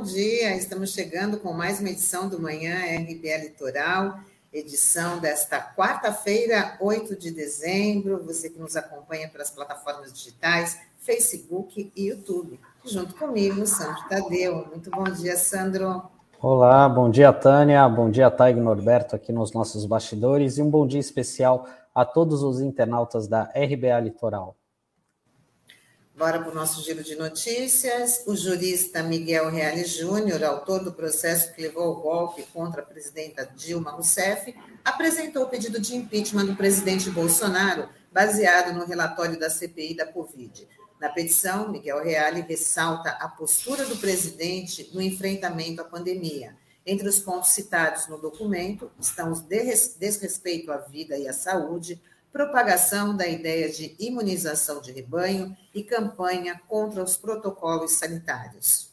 bom dia. Estamos chegando com mais uma edição do Manhã RBA Litoral, edição desta quarta-feira, 8 de dezembro. Você que nos acompanha pelas plataformas digitais, Facebook e YouTube. Junto comigo, Sandro Tadeu. Muito bom dia, Sandro. Olá, bom dia, Tânia. Bom dia, Taig Norberto, aqui nos nossos bastidores. E um bom dia especial a todos os internautas da RBA Litoral. Bora para o nosso giro de notícias. O jurista Miguel Reale Júnior, autor do processo que levou ao golpe contra a presidenta Dilma Rousseff, apresentou o pedido de impeachment do presidente Bolsonaro, baseado no relatório da CPI da Covid. Na petição, Miguel Reale ressalta a postura do presidente no enfrentamento à pandemia. Entre os pontos citados no documento estão os desrespeito à vida e à saúde, propagação da ideia de imunização de rebanho e campanha contra os protocolos sanitários.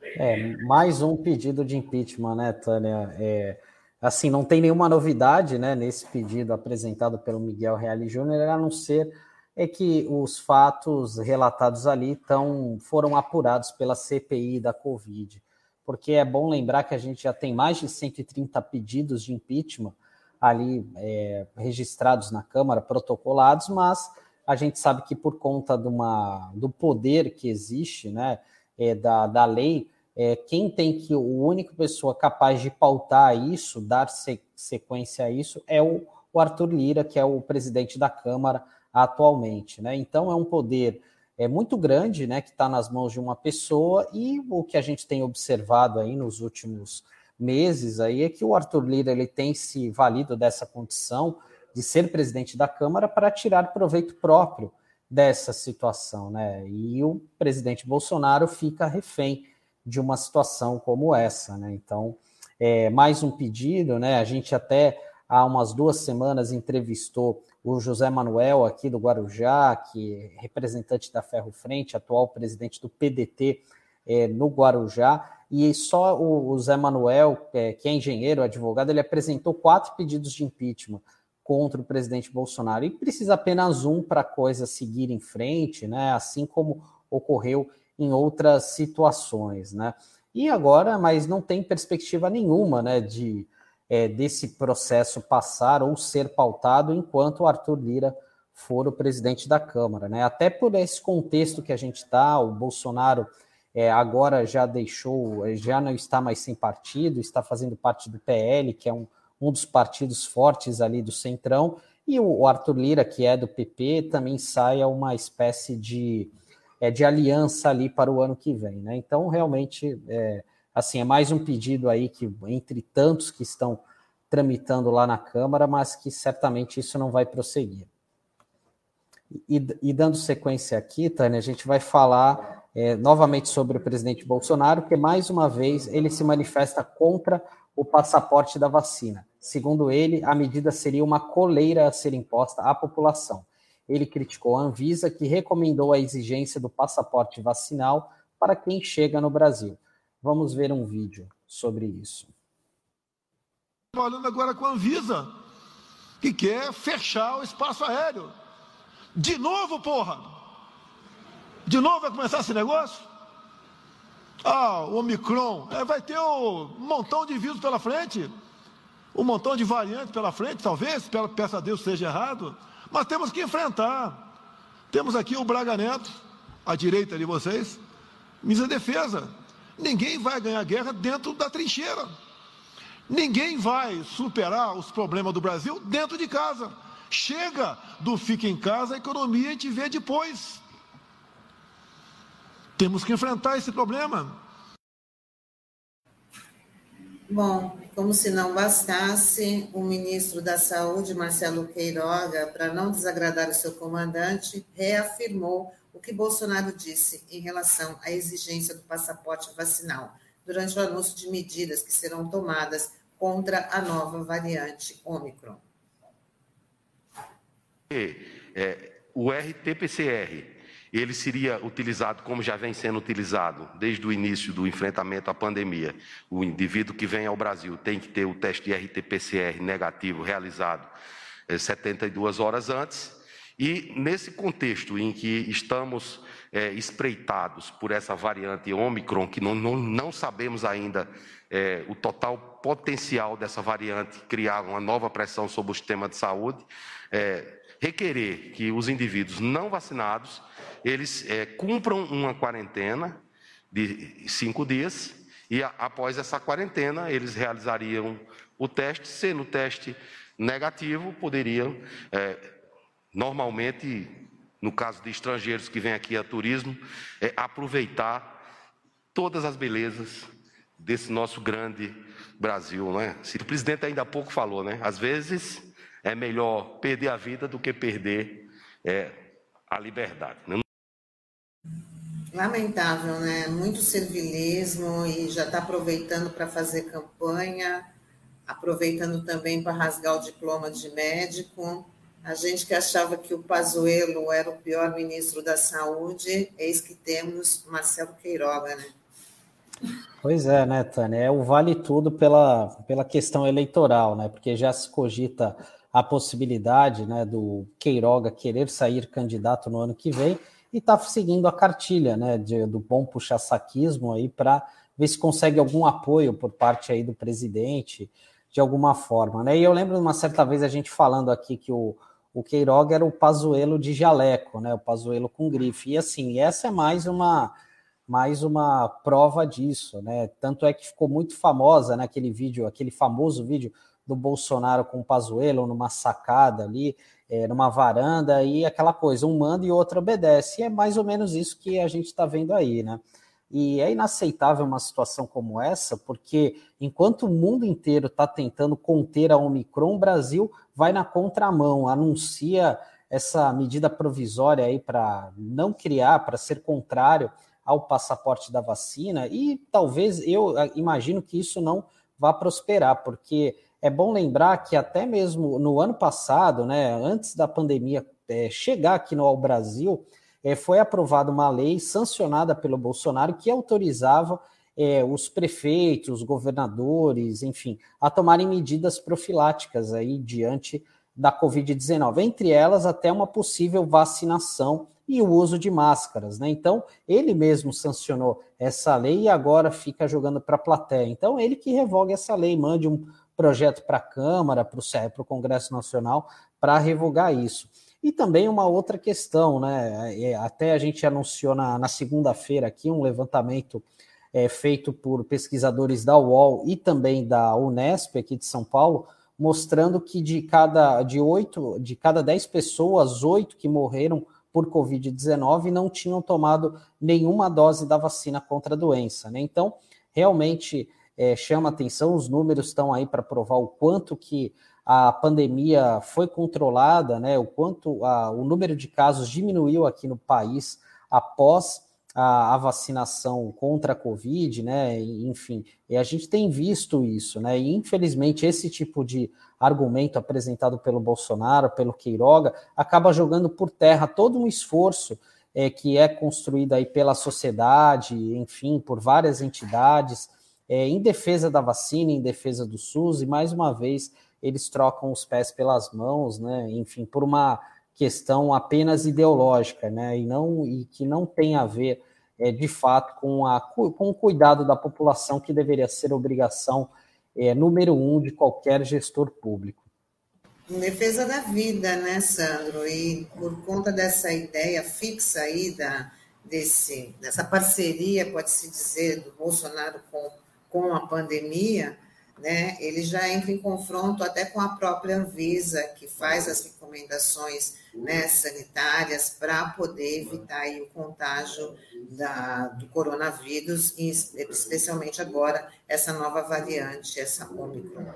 É, mais um pedido de impeachment, né, Tânia? É, assim, não tem nenhuma novidade né, nesse pedido apresentado pelo Miguel Reale Júnior, a não ser é que os fatos relatados ali tão, foram apurados pela CPI da Covid. Porque é bom lembrar que a gente já tem mais de 130 pedidos de impeachment ali é, registrados na Câmara, protocolados, mas a gente sabe que por conta de uma, do poder que existe, né, é, da, da lei, é, quem tem que, o único pessoa capaz de pautar isso, dar se, sequência a isso, é o, o, Arthur Lira, que é o presidente da Câmara atualmente, né? Então é um poder é muito grande, né, que está nas mãos de uma pessoa e o que a gente tem observado aí nos últimos meses aí é que o Arthur Lira ele tem se valido dessa condição de ser presidente da Câmara para tirar proveito próprio dessa situação, né? E o presidente Bolsonaro fica refém de uma situação como essa, né? Então, é, mais um pedido, né? A gente até há umas duas semanas entrevistou o José Manuel aqui do Guarujá, que é representante da Ferro Frente, atual presidente do PDT é, no Guarujá, e só o, o Zé Manuel, é, que é engenheiro, advogado, ele apresentou quatro pedidos de impeachment contra o presidente Bolsonaro e precisa apenas um para a coisa seguir em frente, né? Assim como ocorreu em outras situações, né? E agora, mas não tem perspectiva nenhuma, né, de é, desse processo passar ou ser pautado enquanto o Arthur Lira for o presidente da Câmara, né? Até por esse contexto que a gente está, o Bolsonaro é, agora já deixou, já não está mais sem partido, está fazendo parte do PL, que é um, um dos partidos fortes ali do Centrão, e o, Arthur Lira, que é do PP, também sai a uma espécie de, é, de aliança ali para o ano que vem. Né? Então, realmente, é, assim, é mais um pedido aí que, entre tantos que estão tramitando lá na Câmara, mas que certamente isso não vai prosseguir. E, e dando sequência aqui, Tânia, a gente vai falar é, novamente sobre o presidente Bolsonaro, que mais uma vez ele se manifesta contra o passaporte da vacina. Segundo ele, a medida seria uma coleira a ser imposta à população. Ele criticou a Anvisa, que recomendou a exigência do passaporte vacinal para quem chega no Brasil. Vamos ver um vídeo sobre isso. Falando agora com a Anvisa, que quer fechar o espaço aéreo. De novo, porra! De novo vai começar esse negócio? Ah, o Omicron. É, vai ter um montão de vírus pela frente. Um montão de variantes pela frente, talvez, peça a Deus seja errado. Mas temos que enfrentar. Temos aqui o Braga Neto, à direita de vocês, misa defesa. Ninguém vai ganhar guerra dentro da trincheira. Ninguém vai superar os problemas do Brasil dentro de casa. Chega do fica em casa, a economia a gente vê depois. Temos que enfrentar esse problema. Bom, como se não bastasse, o ministro da Saúde, Marcelo Queiroga, para não desagradar o seu comandante, reafirmou o que Bolsonaro disse em relação à exigência do passaporte vacinal, durante o anúncio de medidas que serão tomadas contra a nova variante Ômicron. É, o RT-PCR ele seria utilizado como já vem sendo utilizado desde o início do enfrentamento à pandemia. O indivíduo que vem ao Brasil tem que ter o teste de RT-PCR negativo realizado 72 eh, horas antes E nesse contexto em que estamos é, espreitados por essa variante Ômicron, que não, não, não sabemos ainda é, o total potencial dessa variante criar uma nova pressão sobre o sistema de saúde, é, requerer que os indivíduos não vacinados eles é, cumpram uma quarentena de cinco dias e a, após essa quarentena eles realizariam o teste, sendo o teste negativo, poderiam é, normalmente, no caso de estrangeiros que vêm aqui a turismo, é, aproveitar todas as belezas desse nosso grande Brasil, não é? O presidente ainda há pouco falou, né? Às vezes é melhor perder a vida do que perder é, a liberdade. Né? Lamentável, né? Muito servilismo e já está aproveitando para fazer campanha, aproveitando também para rasgar o diploma de médico. A gente que achava que o Pazuello era o pior ministro da Saúde, eis que temos Marcelo Queiroga, né? Pois é, né, Tânia? É o vale tudo pela, pela questão eleitoral, né? Porque já se cogita a possibilidade né, do Queiroga querer sair candidato no ano que vem e está seguindo a cartilha né, de, do bom puxa-saquismo aí para ver se consegue algum apoio por parte aí do presidente de alguma forma. Né? E eu lembro uma certa vez a gente falando aqui que o, o Queiroga era o Pazuelo de jaleco, né? o Pazuelo com grife. E assim, essa é mais uma mais uma prova disso, né? Tanto é que ficou muito famosa naquele né, vídeo, aquele famoso vídeo do Bolsonaro com o Pazuello numa sacada ali, é, numa varanda, e aquela coisa, um manda e outro obedece. E é mais ou menos isso que a gente está vendo aí, né? E é inaceitável uma situação como essa, porque enquanto o mundo inteiro está tentando conter a Omicron, o Brasil vai na contramão, anuncia essa medida provisória aí para não criar, para ser contrário ao passaporte da vacina, e talvez eu imagino que isso não vá prosperar, porque é bom lembrar que até mesmo no ano passado, né, antes da pandemia é, chegar aqui no ao Brasil, é, foi aprovada uma lei sancionada pelo Bolsonaro que autorizava é, os prefeitos, os governadores, enfim, a tomarem medidas profiláticas aí diante da Covid-19, entre elas até uma possível vacinação e o uso de máscaras, né? Então, ele mesmo sancionou essa lei e agora fica jogando para a plateia. Então, ele que revoga essa lei, mande um, projeto para a Câmara, para o Congresso Nacional, para revogar isso. E também uma outra questão, né? É, até a gente anunciou na, na segunda-feira aqui um levantamento é, feito por pesquisadores da UOL e também da Unesp aqui de São Paulo, mostrando que de cada de oito, de cada dez pessoas, oito que morreram por Covid-19 não tinham tomado nenhuma dose da vacina contra a doença. Né? Então, realmente é, chama atenção, os números estão aí para provar o quanto que a pandemia foi controlada, né, o quanto a, o número de casos diminuiu aqui no país após a, a, vacinação contra a Covid, né, enfim, e a gente tem visto isso, né, e infelizmente esse tipo de argumento apresentado pelo Bolsonaro, pelo Queiroga, acaba jogando por terra todo um esforço é, que é construído aí pela sociedade, enfim, por várias entidades, é, em defesa da vacina, em defesa do SUS, e mais uma vez eles trocam os pés pelas mãos, né? Enfim, por uma questão apenas ideológica, né? E não e que não tem a ver é, de fato com, a, com o cuidado da população que deveria ser obrigação é, número um de qualquer gestor público. Em defesa da vida, né, Sandro? E por conta dessa ideia fixa aí da, desse, dessa parceria, pode-se dizer, do Bolsonaro com com a pandemia, né, ele já entra em confronto até com a própria Anvisa, que faz as recomendações né, sanitárias para poder evitar o contágio da, do coronavírus, e especialmente agora essa nova variante, essa Omicron.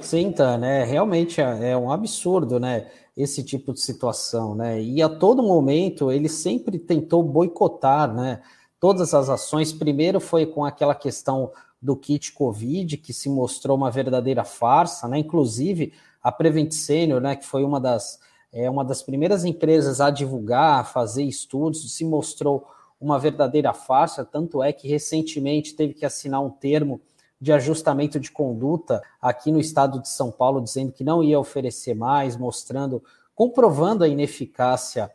Sim, tá, né? Realmente é, é um absurdo, né? Esse tipo de situação, né? E a todo momento ele sempre tentou boicotar, né? Todas as ações. Primeiro foi com aquela questão do kit Covid, que se mostrou uma verdadeira farsa, né? Inclusive a Prevent Senior, né, que foi uma das, é, uma das primeiras empresas a divulgar, a fazer estudos, se mostrou uma verdadeira farsa, tanto é que recentemente teve que assinar um termo de ajustamento de conduta aqui no estado de São Paulo, dizendo que não ia oferecer mais, mostrando comprovando a ineficácia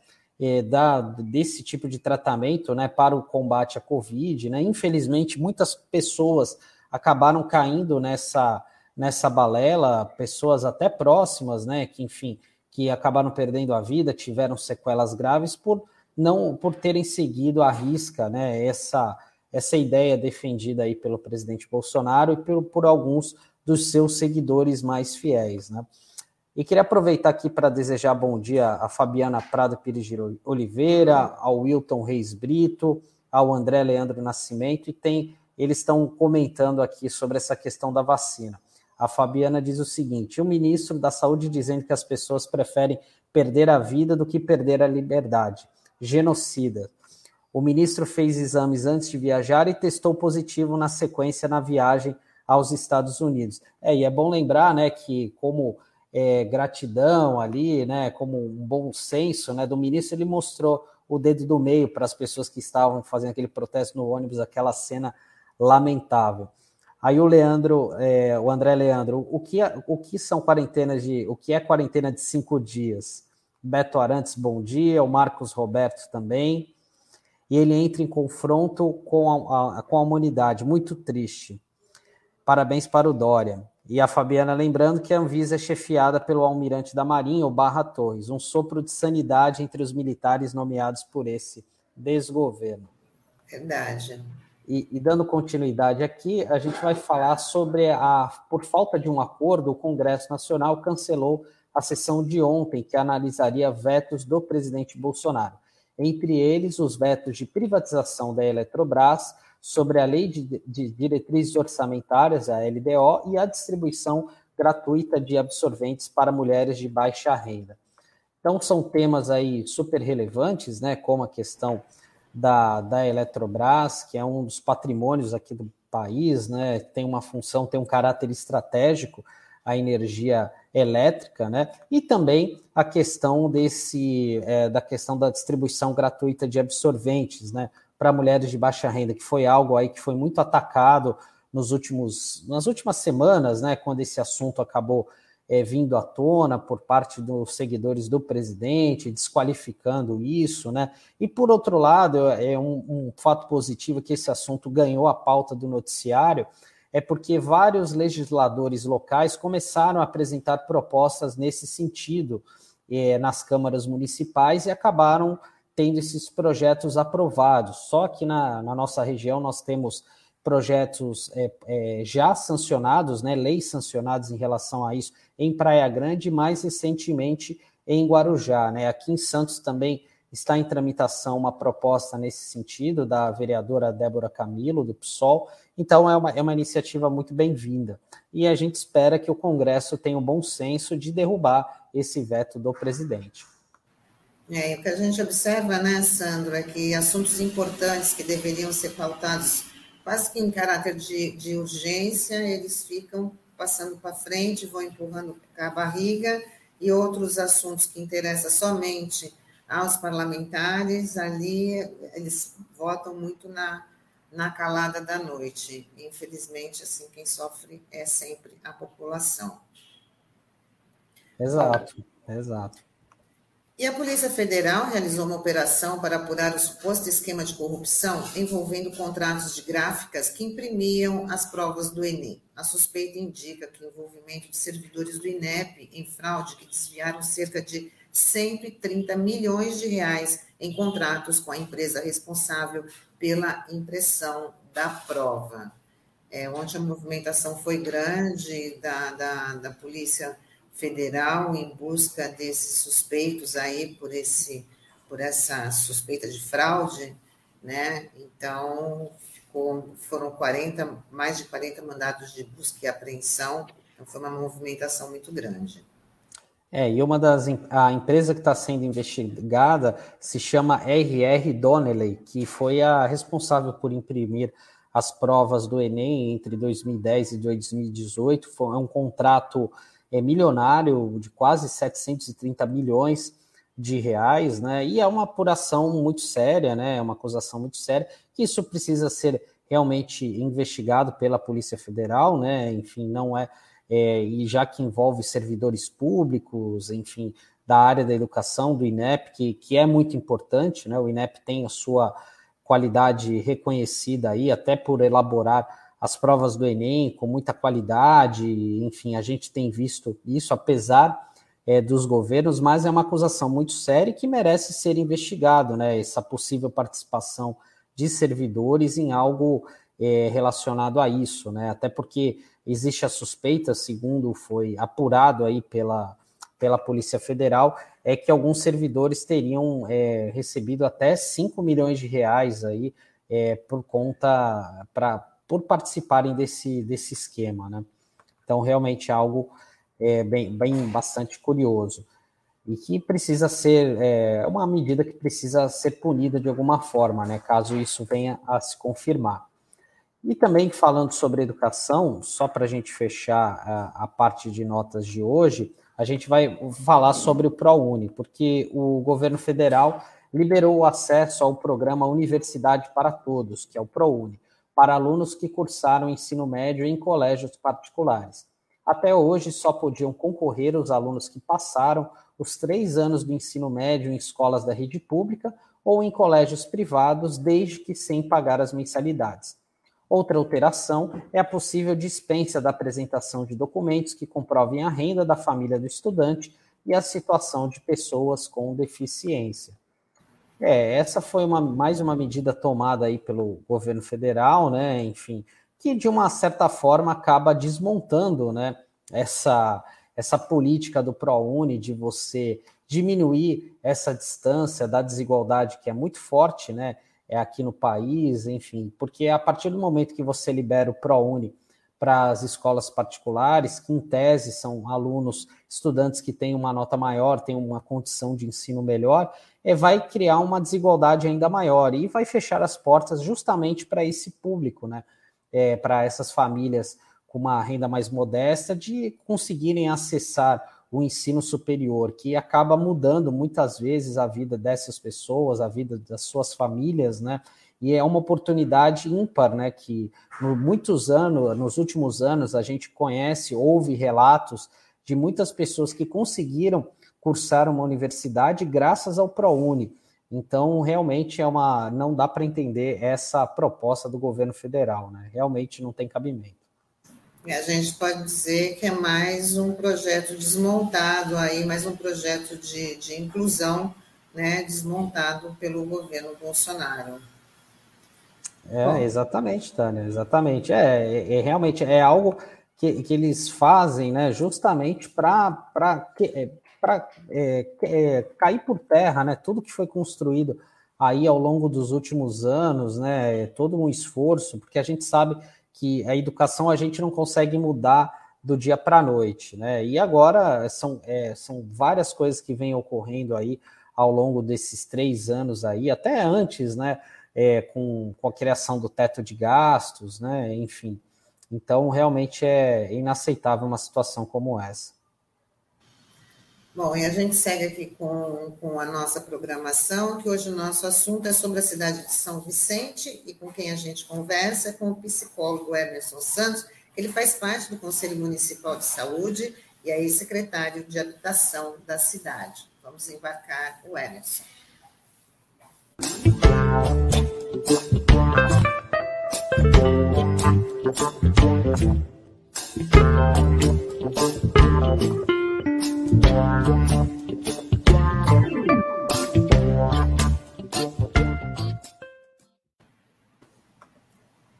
é, da, desse tipo de tratamento né, para o combate à Covid. Né? Infelizmente, muitas pessoas acabaram caindo nessa, nessa balela, pessoas até próximas, né, que, enfim, que acabaram perdendo a vida, tiveram sequelas graves por não por terem seguido à risca né, essa, essa ideia defendida aí pelo presidente Bolsonaro e por, por alguns dos seus seguidores mais fiéis. Né? E queria aproveitar aqui para desejar bom dia a Fabiana Prado Pires de Oliveira, ao Wilton Reis Brito, ao André Leandro Nascimento, e tem eles estão comentando aqui sobre essa questão da vacina. A Fabiana diz o seguinte: o ministro da Saúde dizendo que as pessoas preferem perder a vida do que perder a liberdade. Genocida. O ministro fez exames antes de viajar e testou positivo na sequência na viagem aos Estados Unidos. É, e é bom lembrar, né, que como é, gratidão ali, né, como um bom senso, né, do ministro, ele mostrou o dedo do meio para as pessoas que estavam fazendo aquele protesto no ônibus, aquela cena lamentável. Aí o Leandro, é, o André Leandro, o que, é, o que são quarentenas de, o que é quarentena de cinco dias? Beto Arantes, bom dia, o Marcos Roberto também. E ele entra em confronto com a, a, com a humanidade, muito triste. Parabéns para o Dória. E a Fabiana lembrando que a Anvisa é chefiada pelo almirante da Marinha, o Barra Torres, um sopro de sanidade entre os militares nomeados por esse desgoverno. Verdade. E, e, dando continuidade aqui, a gente vai falar sobre a, por falta de um acordo, o Congresso Nacional cancelou a sessão de ontem que analisaria vetos do presidente Bolsonaro. Entre eles, os vetos de privatização da Eletrobras, sobre a Lei de, de Diretrizes Orçamentárias, a LDO, e a distribuição gratuita de absorventes para mulheres de baixa renda. Então, são temas aí super relevantes, né, como a questão da, da Eletrobras, que é um dos patrimônios aqui do país, né, tem uma função, tem um caráter estratégico, a energia elétrica, né? E também a questão desse é, da questão da distribuição gratuita de absorventes, né? Para mulheres de baixa renda, que foi algo aí que foi muito atacado nos últimos, nas últimas semanas, né, quando esse assunto acabou é, vindo à tona por parte dos seguidores do presidente, desqualificando isso, né? E por outro lado, é um, um fato positivo que esse assunto ganhou a pauta do noticiário, é porque vários legisladores locais começaram a apresentar propostas nesse sentido é, nas câmaras municipais e acabaram tendo esses projetos aprovados. Só que na, na nossa região nós temos projetos é, é, já sancionados, né, leis sancionadas em relação a isso em Praia Grande, mais recentemente em Guarujá. Né? Aqui em Santos também está em tramitação uma proposta nesse sentido da vereadora Débora Camilo, do PSOL. Então é uma, é uma iniciativa muito bem-vinda. E a gente espera que o Congresso tenha o bom senso de derrubar esse veto do presidente. É, o que a gente observa, né, Sandro, é que assuntos importantes que deveriam ser pautados quase que em caráter de, de urgência, eles ficam passando para frente, vão empurrando a barriga, e outros assuntos que interessam somente aos parlamentares, ali eles votam muito na, na calada da noite. Infelizmente, assim, quem sofre é sempre a população. Exato, exato. E a Polícia Federal realizou uma operação para apurar o suposto esquema de corrupção envolvendo contratos de gráficas que imprimiam as provas do Enem. A suspeita indica que o envolvimento de servidores do INEP em fraude que desviaram cerca de 130 milhões de reais em contratos com a empresa responsável pela impressão da prova. É, ontem a movimentação foi grande da, da, da Polícia Federal em busca desses suspeitos aí por esse por essa suspeita de fraude, né? Então, ficou, foram 40, mais de 40 mandados de busca e apreensão. Então, foi uma movimentação muito grande. É, e uma das a empresa que está sendo investigada se chama RR Donnelly, que foi a responsável por imprimir as provas do Enem entre 2010 e 2018. Foi um contrato é, milionário de quase 730 milhões de reais, né? E é uma apuração muito séria, né? É uma acusação muito séria, que isso precisa ser realmente investigado pela Polícia Federal, né? Enfim, não é, é e já que envolve servidores públicos, enfim, da área da educação, do INEP, que, que é muito importante, né? O INEP tem a sua qualidade reconhecida aí, até por elaborar as provas do Enem com muita qualidade, enfim, a gente tem visto isso, apesar é, dos governos, mas é uma acusação muito séria que merece ser investigado, né? Essa possível participação de servidores em algo é, relacionado a isso, né? Até porque existe a suspeita, segundo foi apurado aí pela, pela Polícia Federal, é que alguns servidores teriam é, recebido até 5 milhões de reais aí por conta, para por participarem desse, desse esquema, né? Então, realmente é algo é, bem, bem bastante curioso e que precisa ser é, uma medida que precisa ser punida de alguma forma, né? Caso isso venha a se confirmar. E também falando sobre educação, só para a gente fechar a, a, parte de notas de hoje, a gente vai falar sobre o ProUni, porque o governo federal liberou o acesso ao programa Universidade para Todos, que é o ProUni, para alunos que cursaram ensino médio em colégios particulares. Até hoje, só podiam concorrer os alunos que passaram os três anos do ensino médio em escolas da rede pública ou em colégios privados, desde que sem pagar as mensalidades. Outra alteração é a possível dispensa da apresentação de documentos que comprovem a renda da família do estudante e a situação de pessoas com deficiência. É, essa foi uma, mais uma medida tomada aí pelo governo federal, né? Enfim, que de uma certa forma acaba desmontando, né? Essa, essa política do ProUni de você diminuir essa distância da desigualdade que é muito forte, né? é aqui no país, enfim, porque a partir do momento que você libera o ProUni para as escolas particulares, que em tese são alunos, estudantes que têm uma nota maior, têm uma condição de ensino melhor, é, vai criar uma desigualdade ainda maior e vai fechar as portas justamente para esse público, né? É, para essas famílias com uma renda mais modesta de conseguirem acessar o ensino superior, que acaba mudando muitas vezes a vida dessas pessoas, a vida das suas famílias, né? E é uma oportunidade ímpar, né? Que muitos anos, nos últimos anos, a gente conhece, ouve relatos de muitas pessoas que conseguiram cursar uma universidade graças ao ProUni. Então, realmente é uma. não dá para entender essa proposta do governo federal, né? Realmente não tem cabimento. A gente pode dizer que é mais um projeto desmontado aí, mais um projeto de, de inclusão, né, desmontado pelo governo Bolsonaro. É, Bom. exatamente, Tânia, exatamente. É, é, é, realmente é algo que, que eles fazem, né, justamente para é, é, é, cair por terra, né, tudo que foi construído aí ao longo dos últimos anos, né, é todo um esforço, porque a gente sabe que a educação a gente não consegue mudar do dia para a noite, né? E agora são, é, são várias coisas que vêm ocorrendo aí ao longo desses três anos aí, até antes, né? É, com, com a criação do teto de gastos, né? Enfim. Então, realmente é inaceitável uma situação como essa. Bom, e a gente segue aqui com, com a nossa programação, que hoje o nosso assunto é sobre a cidade de São Vicente, e com quem a gente conversa é com o psicólogo Emerson Santos, ele faz parte do Conselho Municipal de Saúde e é secretário de Habitação da cidade. Vamos embarcar o Emerson.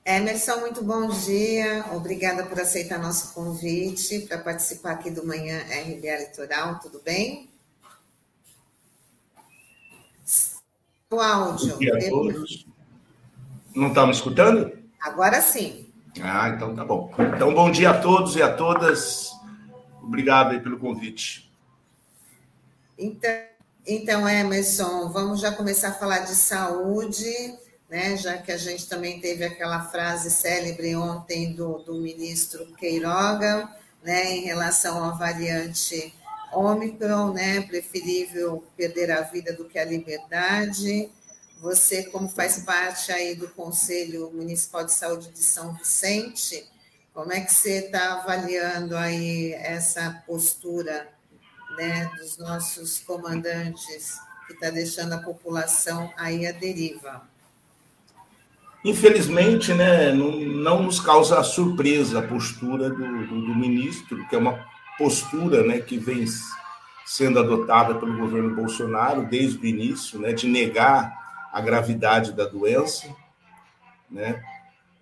Emerson, muito bom dia. Obrigada por aceitar nosso convite para participar aqui do Manhã RBA Litoral. Tudo bem? O áudio. Bom dia a todos. Não estão me escutando? Agora sim. Ah, então tá bom. Então, bom dia a todos e a todas. Obrigado pelo convite. Então, então, Emerson, vamos já começar a falar de saúde né, já que a gente também teve aquela frase célebre ontem do, do ministro Queiroga, né, em relação à variante Ômicron, né, preferível perder a vida do que a liberdade. Você, como faz parte aí do Conselho Municipal de Saúde de São Vicente, como é que você está avaliando aí essa postura né, dos nossos comandantes, que está deixando a população aí à deriva. Infelizmente, né, não, não nos causa surpresa a postura do, do, do, ministro, que é uma postura né, que vem sendo adotada pelo governo Bolsonaro desde o início, né, de negar a gravidade da doença, né,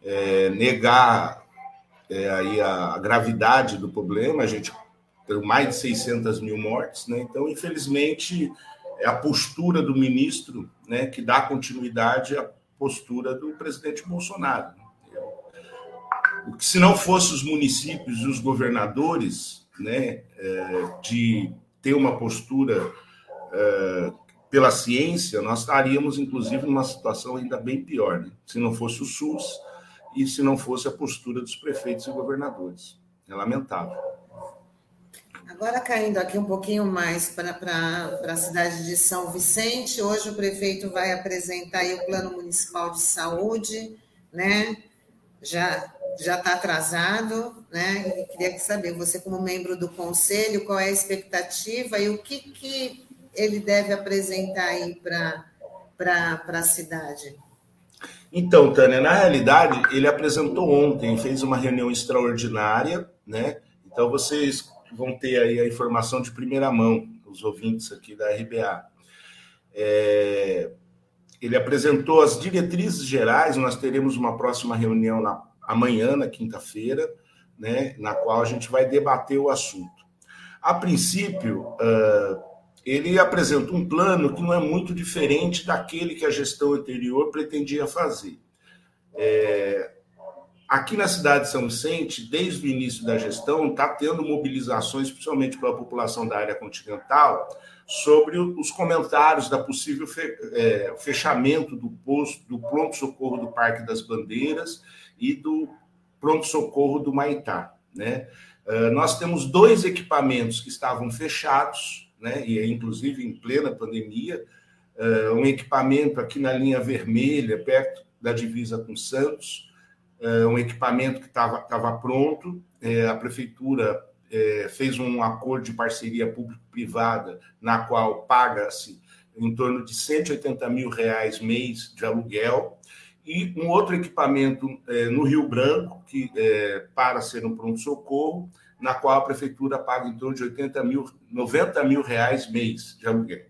é, negar é, aí a, gravidade do problema. A gente tem mais de 600 mil mortes, né, então, infelizmente, é a postura do ministro né, que dá continuidade à postura do presidente Bolsonaro. O que se não fosse os municípios e os governadores, né, é, de ter uma postura é, pela ciência, nós estaríamos, inclusive, numa situação ainda bem pior, né? se não fosse o SUS e se não fosse a postura dos prefeitos e governadores. É lamentável. Agora, caindo aqui um pouquinho mais para a cidade de São Vicente, hoje o prefeito vai apresentar o Plano Municipal de Saúde, né? Já já está atrasado, né? E queria saber, você como membro do conselho, qual é a expectativa e o que, que ele deve apresentar aí para a cidade? Então, Tânia, na realidade, ele apresentou ontem, fez uma reunião extraordinária, né? Então, vocês vão ter aí a informação de primeira mão, os ouvintes aqui da RBA. É, ele apresentou as diretrizes gerais, nós teremos uma próxima reunião na, amanhã, na quinta-feira, né, na qual a gente vai debater o assunto. A princípio, uh, ele apresenta um plano que não é muito diferente daquele que a gestão anterior pretendia fazer. É, Aqui na cidade de São Vicente, desde o início da gestão, está tendo mobilizações, principalmente pela população da área continental, sobre os comentários da possível é, fechamento do posto, do pronto-socorro do Parque das Bandeiras e do pronto-socorro do Maitá. Né? Ah, nós temos dois equipamentos que estavam fechados, né? e inclusive em plena pandemia, ah, um equipamento aqui na linha vermelha, perto da divisa com Santos, é, um equipamento que estava pronto, é, a prefeitura é, fez um acordo de parceria público-privada, na qual paga-se em torno de 180 mil reais mês de aluguel, e um outro equipamento no Rio Branco, que para ser um pronto-socorro, na qual a prefeitura paga em torno de 80 mil, 90 mil reais mês de aluguel.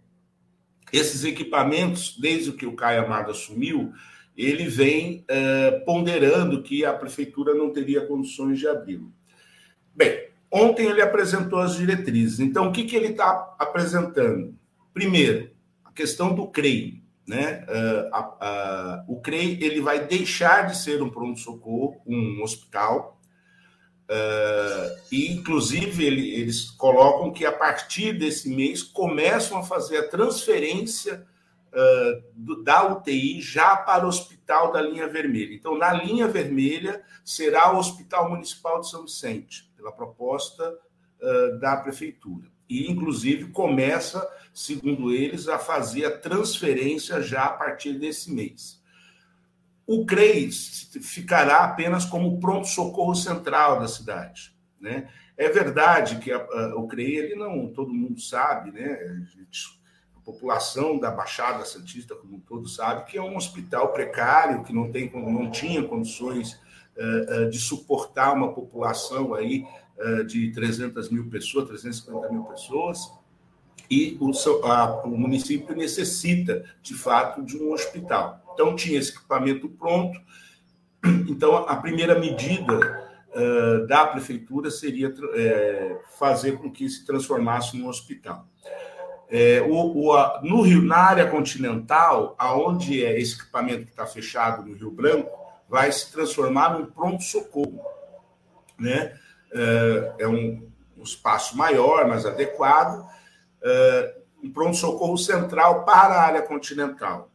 Esses equipamentos, desde que o Caio Amado assumiu, ele vem uh, ponderando que a prefeitura não teria condições de abri-lo. Bem, ontem ele apresentou as diretrizes. Então, o que, que ele está apresentando? Primeiro, a questão do CREI. Né? Uh, uh, o CREI ele vai deixar de ser um pronto-socorro, um hospital, e, inclusive, ele, eles colocam que a partir desse mês começam a fazer a transferência uh, do, da UTI já para o hospital da linha vermelha. Então, na linha vermelha será o Hospital Municipal de São Vicente, pela proposta uh, da prefeitura. E, inclusive, começa, segundo eles, a fazer a transferência já a partir desse mês. O CREIS ficará apenas como pronto-socorro central da cidade. Né? É verdade que a, a, o CREI, ele não, todo mundo sabe, né? A gente população da Baixada Santista, como todos sabem, que é um hospital precário, que não, tem, não tinha condições uh, uh, de suportar uma população aí uh, de 300 mil pessoas, 350 mil pessoas, e o, a, o município necessita, de fato, de um hospital. Então, tinha esse equipamento pronto. Então, a primeira medida da prefeitura seria fazer com que se transformasse num hospital. É, o, o, a, no Rio, na área continental, aonde é esse equipamento que está fechado no Rio Branco, vai se transformar num pronto-socorro. Né? É, é um, um, espaço maior, mais adequado, é, um pronto-socorro central para a área continental.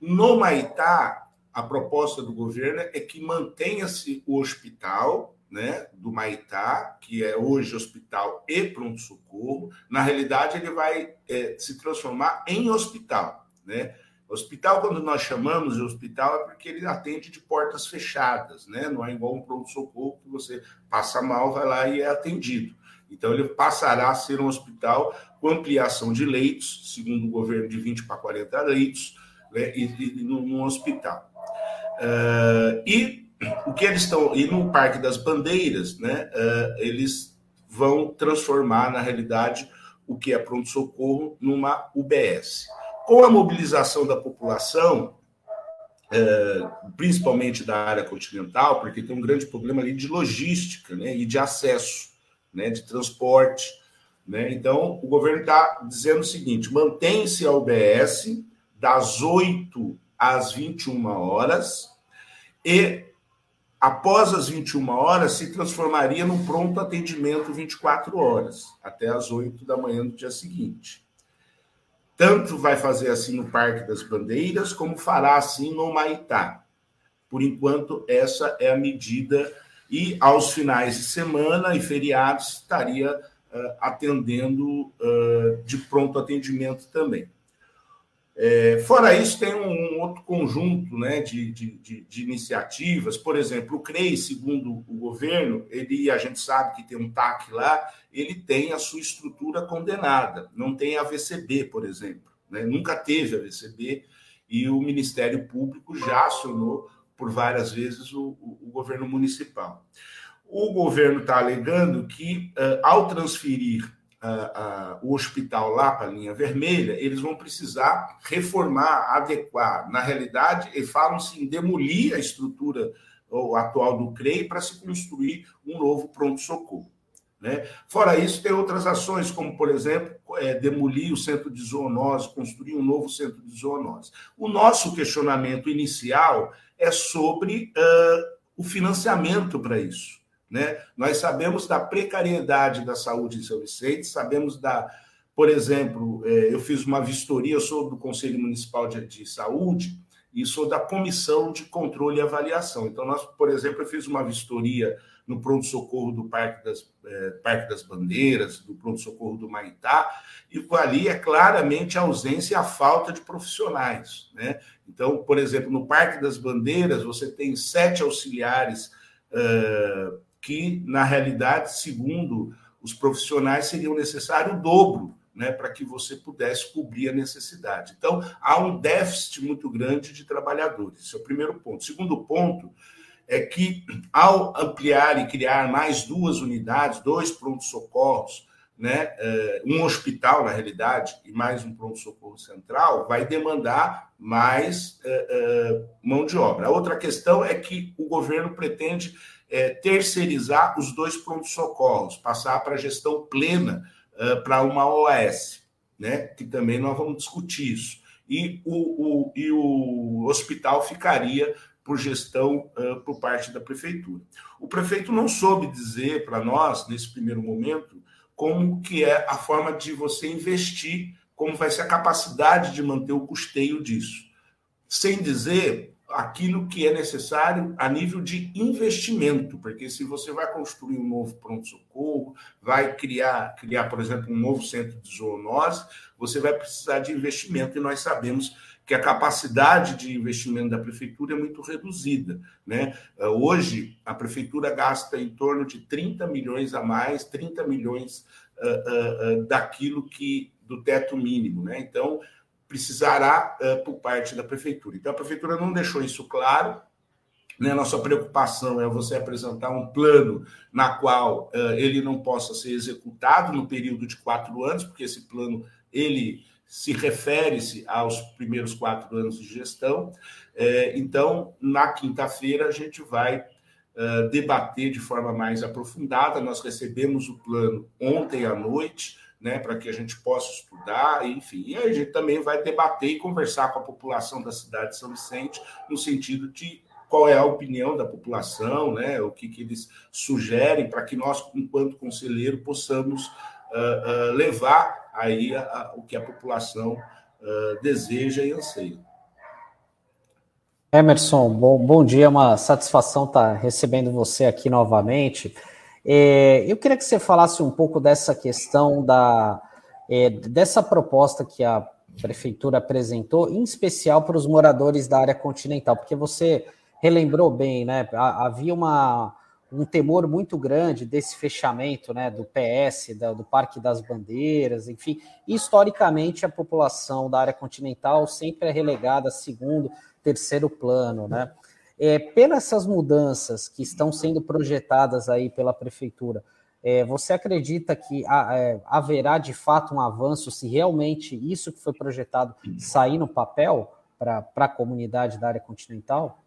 No Maitá, a proposta do governo é que mantenha-se o hospital né, do Maitá, que é hoje hospital e pronto-socorro, na realidade ele vai é, se transformar em hospital. Né? Hospital, quando nós chamamos de hospital, é porque ele atende de portas fechadas, né? não é igual um pronto-socorro que você passa mal, vai lá e é atendido. Então, ele passará a ser um hospital com ampliação de leitos, segundo o governo, de 20 para 40 leitos, né, e, e num hospital. Uh, e o que eles estão. E no Parque das Bandeiras, né, uh, eles vão transformar, na realidade, o que é pronto-socorro numa UBS. Com a mobilização da população, é, principalmente da área continental, porque tem um grande problema ali de logística né, e de acesso, né, de transporte. Né? Então, o governo está dizendo o seguinte: mantém-se a UBS das 8 às 21 horas e após as 21 horas, se transformaria num pronto atendimento 24 horas, até as 8 da manhã do dia seguinte. Tanto vai fazer assim no Parque das Bandeiras, como fará assim no Maitá. Por enquanto, essa é a medida, e aos finais de semana e feriados estaria uh, atendendo uh, de pronto atendimento também. É, fora isso, tem um, um outro conjunto né, de, de, de, iniciativas. Por exemplo, o CREI, segundo o governo, ele, a gente sabe que tem um TAC lá, ele tem a sua estrutura condenada. Não tem a VCB, por exemplo. Né? Nunca teve a VCB e o Ministério Público já acionou por várias vezes o, o, o governo municipal. O governo está alegando que, ao transferir o hospital lá para a linha vermelha, eles vão precisar reformar, adequar. Na realidade, eles falam-se em demolir a estrutura atual do CREI para se construir um novo pronto-socorro. Né? Fora isso, tem outras ações, como, por exemplo, é, demolir o centro de zoonose, construir um novo centro de zoonose. O nosso questionamento inicial é sobre uh, o financiamento para isso. Né? Nós sabemos da precariedade da saúde em São Vicente, sabemos da, por exemplo, é, eu fiz uma vistoria, eu sou do Conselho Municipal de, de Saúde e sou da Comissão de Controle e Avaliação. Então, nós, por exemplo, eu fiz uma vistoria no pronto-socorro do Parque das, é, Parque das Bandeiras, do pronto-socorro do Maitá, e ali é claramente a ausência e a falta de profissionais. Né? Então, por exemplo, no Parque das Bandeiras, você tem sete auxiliares que, na realidade, segundo os profissionais, seriam necessário o dobro né, para que você pudesse cobrir a necessidade. Então, há um déficit muito grande de trabalhadores. Esse é o primeiro ponto. Segundo ponto é que, ao ampliar e criar mais duas unidades, dois prontos-socorros, né, eh, um hospital, na realidade, e mais um pronto-socorro central, vai demandar mais uh, uh, mão de obra. A outra questão é que o governo pretende é, terceirizar os dois prontos-socorros, passar para a gestão plena uh, para uma OAS, né? que também nós vamos discutir isso. E o, o, e o hospital ficaria por gestão uh, por parte da prefeitura. O prefeito não soube dizer para nós, nesse primeiro momento, como que é a forma de você investir, como vai ser a capacidade de manter o custeio disso. Sem dizer aquilo que é necessário a nível de investimento, porque se você vai construir um novo pronto-socorro, vai criar, criar, por exemplo, um novo centro de zoonose, você vai precisar de investimento e nós sabemos que a capacidade de investimento da prefeitura é muito reduzida. Né? Hoje, a prefeitura gasta em torno de 30 milhões a mais, 30 milhões uh, uh, uh, daquilo que do teto mínimo. Né? Então, precisará uh, por parte da prefeitura. Então, a prefeitura não deixou isso claro. Né? Nossa preocupação é você apresentar um plano na qual uh, ele não possa ser executado no período de quatro anos, porque esse plano ele se refere-se aos primeiros quatro anos de gestão. Uh, então, na quinta-feira, a gente vai debater de forma mais aprofundada. Nós recebemos o plano ontem à noite né, para que a gente possa estudar, enfim. E a gente também vai debater e conversar com a população da cidade de São Vicente, no sentido de qual é a opinião da população, né, o que, que eles sugerem, para que nós, enquanto conselheiro, possamos uh, uh, levar aí a, a, o que a população uh, deseja e anseia. Emerson, bom, bom dia, é uma satisfação estar recebendo você aqui novamente. É, eu queria que você falasse um pouco dessa questão da é, dessa proposta que a prefeitura apresentou, em especial para os moradores da área continental, porque você relembrou bem, né? Havia uma, um temor muito grande desse fechamento né, do PS, da, do Parque das Bandeiras, enfim. Historicamente, a população da área continental sempre é relegada a segundo, terceiro plano. Né? É, pelas essas mudanças que estão sendo projetadas aí pela Prefeitura, é, você acredita que é, haverá de fato um avanço se realmente isso que foi projetado sair no papel para a comunidade da área continental?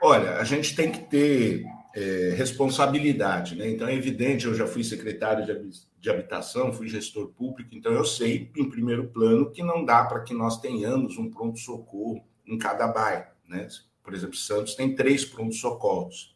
Olha, a gente tem que ter é, responsabilidade, né? Então é evidente, eu já fui secretário de, de habitação, fui gestor público, então eu sei, em primeiro plano, que não dá para que nós tenhamos um pronto-socorro em cada bairro, né? Por exemplo, Santos tem três pronto-socorros.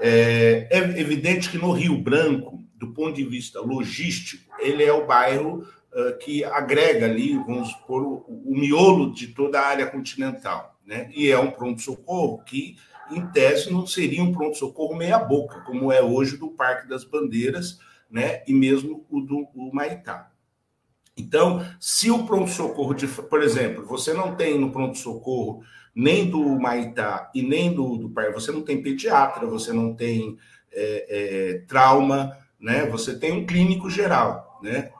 É, é, evidente que no Rio Branco, do ponto de vista logístico, ele é o bairro uh, que agrega ali, vamos supor, o, o miolo de toda a área continental né? E é um pronto-socorro que, em tese, não seria um pronto-socorro meia-boca, como é hoje do Parque das Bandeiras, né? E mesmo o do o Maitá. Então, se o pronto-socorro, por exemplo, você não tem no pronto-socorro nem do Maitá e nem do, do você não tem pediatra, você não tem é, é, trauma, né? Você tem um clínico geral, né?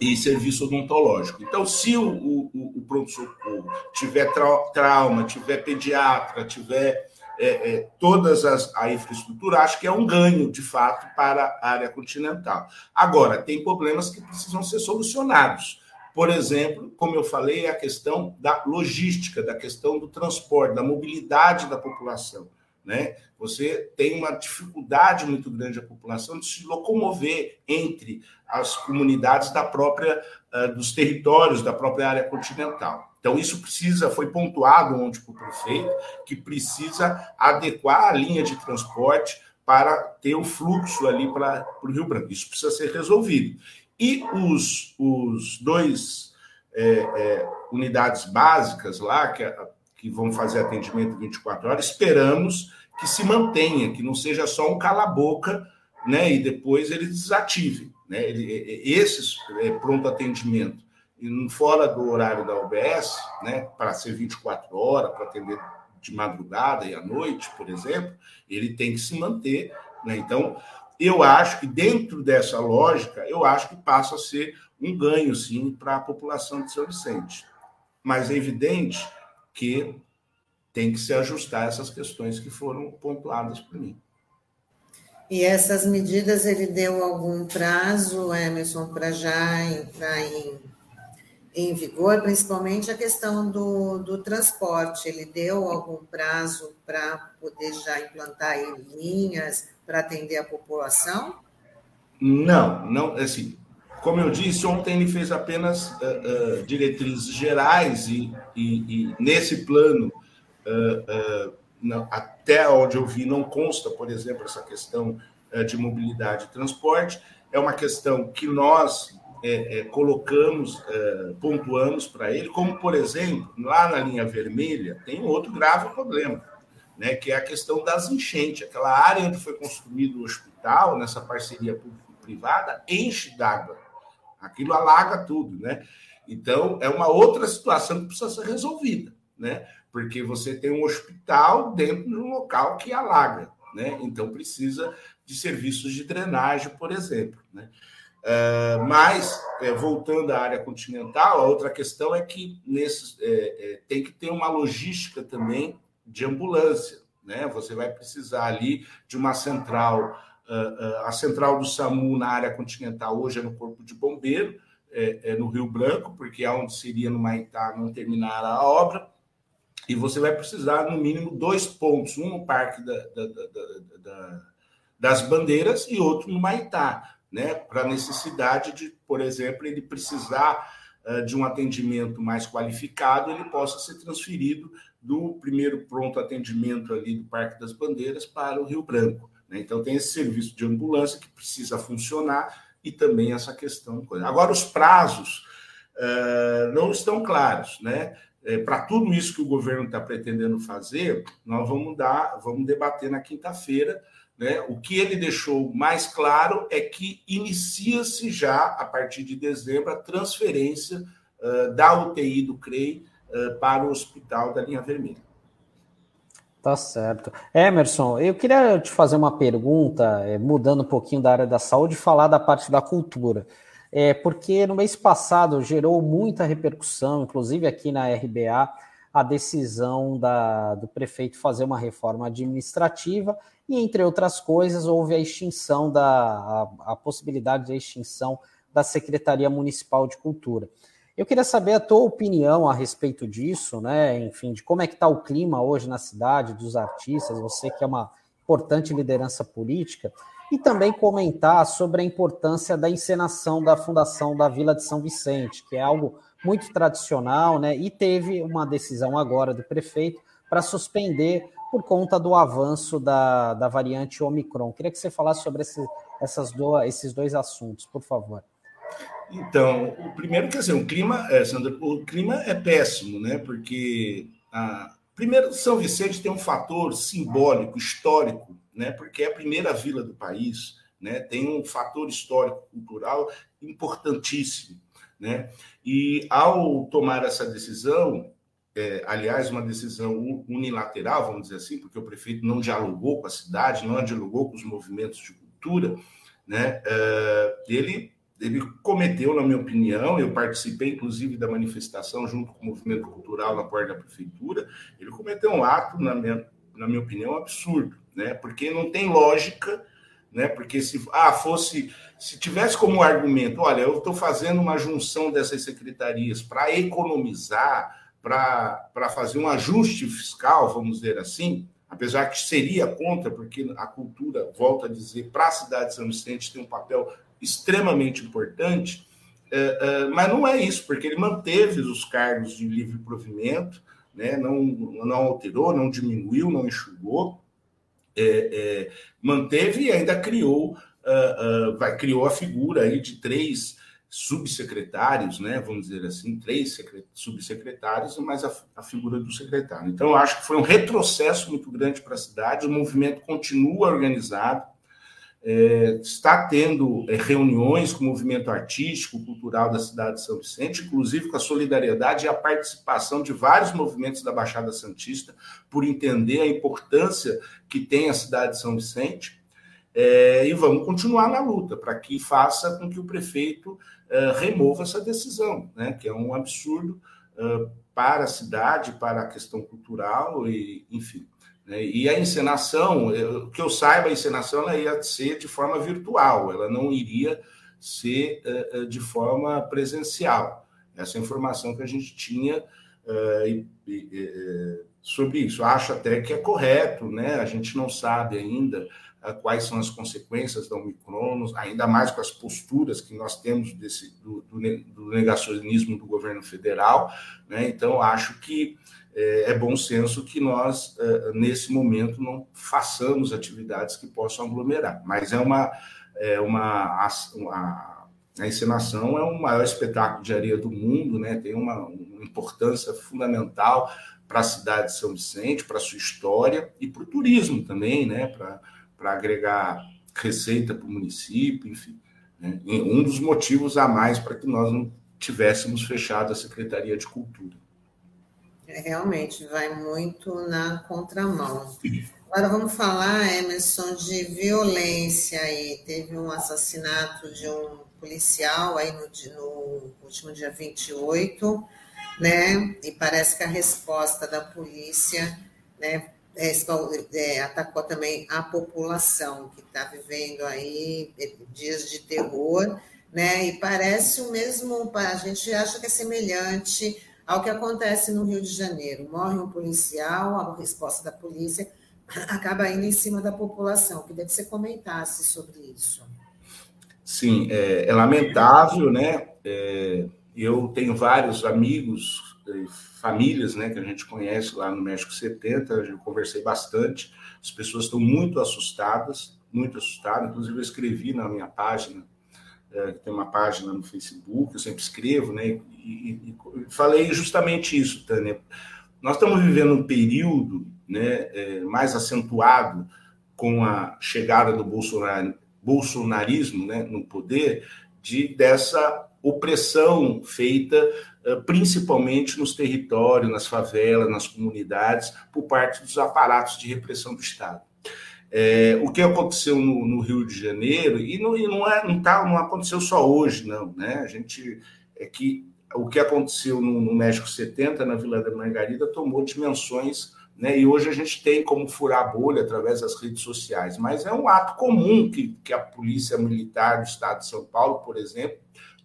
e serviço odontológico. Então, se o, o, o pronto-socorro tiver trauma, tiver pediatra, tiver é, é, todas as a infraestrutura, acho que é um ganho, de fato, para a área continental. Agora, tem problemas que precisam ser solucionados. Por exemplo, como eu falei, a questão da logística, da questão do transporte, da mobilidade da população. Né? Você tem uma dificuldade muito grande a população de se locomover entre as comunidades da própria uh, dos territórios da própria área continental. Então isso precisa foi pontuado ontem para o prefeito que precisa adequar a linha de transporte para ter o fluxo ali para o Rio Branco. Isso precisa ser resolvido. E os, os dois é, é, unidades básicas lá que que vão fazer atendimento 24 horas, esperamos que se mantenha, que não seja só um cala-boca, né? E depois eles desativem, né? Esses é, pronto atendimento fora do horário da UBS, né? Para ser 24 horas, para atender de madrugada e à noite, por exemplo, ele tem que se manter, né? Então, eu acho que dentro dessa lógica, eu acho que passa a ser um ganho, sim, para a população de São Vicente. Mas é evidente que tem que se ajustar essas questões que foram pontuadas por mim. E essas medidas, ele deu algum prazo, Emerson, para já entrar em, em vigor, principalmente a questão do, do transporte. Ele deu algum prazo para poder já implantar linhas para atender a população? Não, não, assim, como eu disse, ontem ele fez apenas uh, uh, diretrizes gerais e, e, e nesse plano, uh, não, até onde eu vi, não consta, por exemplo, essa questão de mobilidade e transporte. É uma questão que nós é, é, colocamos, pontuamos para ele, como, por exemplo, lá na linha vermelha, tem outro grave problema, né, que é a questão das enchentes. Aquela área onde foi construído o hospital, nessa parceria público-privada, enche d'água Aquilo alaga tudo, né? Então, é uma outra situação que precisa ser resolvida, né? Porque você tem um hospital dentro de um local que alaga, né? Então, precisa de serviços de drenagem, por exemplo, né? Uh, mas, é, voltando à área continental, a outra questão é que é, é, tem que ter uma logística também de ambulância. Né? Você vai precisar ali de uma central a central do SAMU na área continental hoje é no Corpo de Bombeiro, no Rio Branco, porque é onde seria no Maitá não terminar a obra. E você vai precisar, no mínimo, dois pontos: um no Parque da, da, da, das Bandeiras e outro no Maitá, né? para necessidade de, por exemplo, ele precisar de um atendimento mais qualificado, ele possa ser transferido do primeiro pronto atendimento ali do Parque das Bandeiras para o Rio Branco. Né? Então, tem esse serviço de ambulância que precisa funcionar e também essa questão. Agora, os prazos uh, não estão claros. Né? É, Para tudo isso que o governo está pretendendo fazer, nós vamos dar, vamos debater na quinta-feira. Né? O que ele deixou mais claro é que inicia-se já, a partir de dezembro, a transferência uh, da UTI do CREI uh, para o hospital da linha vermelha. Tá certo. Emerson, eu queria te fazer uma pergunta, é, mudando um pouquinho da área da saúde, falar da parte da cultura. É, porque no mês passado gerou muita repercussão, inclusive aqui na RBA, a decisão da, do prefeito fazer uma reforma administrativa e, entre outras coisas, houve a extinção da a, a possibilidade de extinção da Secretaria Municipal de Cultura. Eu queria saber a tua opinião a respeito disso, né? Enfim, de como é que está o clima hoje na cidade, dos artistas, você que é uma importante liderança política, e também comentar sobre a importância da encenação da Fundação da Vila de São Vicente, que é algo muito tradicional, né? E teve uma decisão agora do prefeito para suspender por conta do avanço da, da variante Omicron. Queria que você falasse sobre esse, essas do, esses dois assuntos, por favor. Então, o primeiro, quer dizer, o clima, é, Sandra, o clima é péssimo, né? Porque a, primeiro São Vicente tem um fator simbólico, histórico, né? Porque é a primeira vila do país, né? Tem um fator histórico, cultural importantíssimo, né? E ao tomar essa decisão, é, aliás, uma decisão unilateral, vamos dizer assim, porque o prefeito não dialogou com a cidade, não dialogou com os movimentos de cultura, né? É, ele ele cometeu, na minha opinião, eu participei inclusive da manifestação junto com o movimento cultural na porta da prefeitura, ele cometeu um ato, na minha, na minha opinião, absurdo, né? Porque não tem lógica, né? Porque se ah, fosse, se tivesse como argumento, olha, eu estou fazendo uma junção dessas secretarias para economizar, para fazer um ajuste fiscal, vamos dizer assim, apesar que seria contra, porque a cultura, volta a dizer, para a cidade de São Vicente tem um papel extremamente importante, é, é, mas não é isso, porque ele manteve os cargos de livre provimento, né, não, não alterou, não diminuiu, não enxugou, é, é, manteve e ainda criou, uh, uh, vai, criou a figura aí de três subsecretários, né, vamos dizer assim, três subsecretários, mais a, a, figura do secretário. Então, eu acho que foi um retrocesso muito grande para a cidade, o movimento continua organizado, é, está tendo é, reuniões com o movimento artístico, cultural da cidade de São Vicente, inclusive com a solidariedade e a participação de vários movimentos da Baixada Santista, por entender a importância que tem a cidade de São Vicente. É, e vamos continuar na luta para que faça com que o prefeito é, remova essa decisão, né, que é um absurdo é, para a cidade, para a questão cultural, e enfim. Né? E a encenação, que eu saiba, a encenação ela ia ser de forma virtual, ela não iria ser uh, de forma presencial. Essa é informação que a gente tinha sobre isso. Acho até que é correto, né? A gente não sabe ainda quais são as consequências da Omicron, ainda mais com as posturas que nós temos desse, do, do, negacionismo do governo federal. Né? Então, acho que é, é bom senso que nós, é, nesse momento, não façamos atividades que possam aglomerar. Mas é uma. É uma, uma a encenação é o maior espetáculo de areia do mundo, né? tem uma, uma importância fundamental para a cidade de São Vicente, para a sua história e para o turismo também, né? para agregar receita para o município, enfim. Né? Um dos motivos a mais para que nós não tivéssemos fechado a Secretaria de Cultura. É, realmente, vai muito na contramão. Agora vamos falar, Emerson, de violência aí. Teve um assassinato de um policial aí no, no último dia 28, né? E parece que a resposta da polícia, né, é, é, atacou também a população que está vivendo aí dias de terror, né? E parece o mesmo, a gente acha que é semelhante ao que acontece no Rio de Janeiro. Morre um policial, a resposta da polícia acaba indo em cima da população. Queria que você comentasse sobre isso. Sim, é, é lamentável, né? É, eu tenho vários amigos, famílias, né, que a gente conhece lá no México 70, eu conversei bastante. As pessoas estão muito assustadas, muito assustadas. Inclusive, eu escrevi na minha página é, tem uma página no Facebook, eu sempre escrevo, né? E, e, e, falei justamente isso, Tânia. Nós estamos vivendo um período né, é, mais acentuado com a chegada do Bolsonar, bolsonarismo né, no poder, de dessa opressão feita principalmente nos territórios, nas favelas, nas comunidades, por parte dos aparatos de repressão do Estado. É, o que aconteceu no, no, Rio de Janeiro, e não, e não, é, não, tá, não aconteceu só hoje, não, né? A gente é que o que aconteceu no, no México 70, na Vila da Margarida, tomou dimensões né? E hoje a gente tem como furar a bolha através das redes sociais, mas é um ato comum que, que a Polícia Militar do Estado de São Paulo, por exemplo,